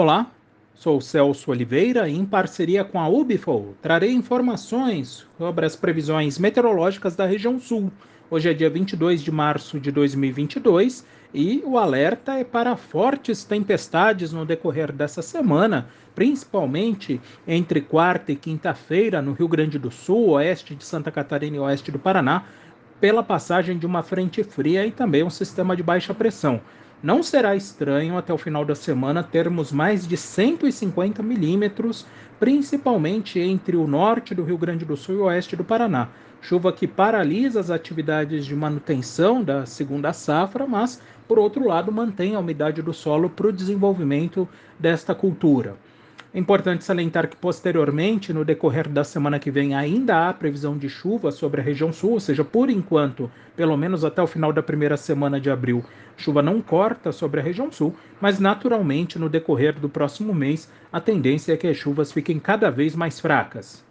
Olá, sou Celso Oliveira e em parceria com a Ubifol trarei informações sobre as previsões meteorológicas da região sul. Hoje é dia 22 de março de 2022 e o alerta é para fortes tempestades no decorrer dessa semana, principalmente entre quarta e quinta-feira no Rio Grande do Sul, oeste de Santa Catarina e oeste do Paraná, pela passagem de uma frente fria e também um sistema de baixa pressão. Não será estranho até o final da semana termos mais de 150 milímetros, principalmente entre o norte do Rio Grande do Sul e o oeste do Paraná. Chuva que paralisa as atividades de manutenção da segunda safra, mas, por outro lado, mantém a umidade do solo para o desenvolvimento desta cultura. É importante salientar que posteriormente, no decorrer da semana que vem, ainda há previsão de chuva sobre a região sul, ou seja, por enquanto, pelo menos até o final da primeira semana de abril, chuva não corta sobre a região sul, mas naturalmente no decorrer do próximo mês, a tendência é que as chuvas fiquem cada vez mais fracas.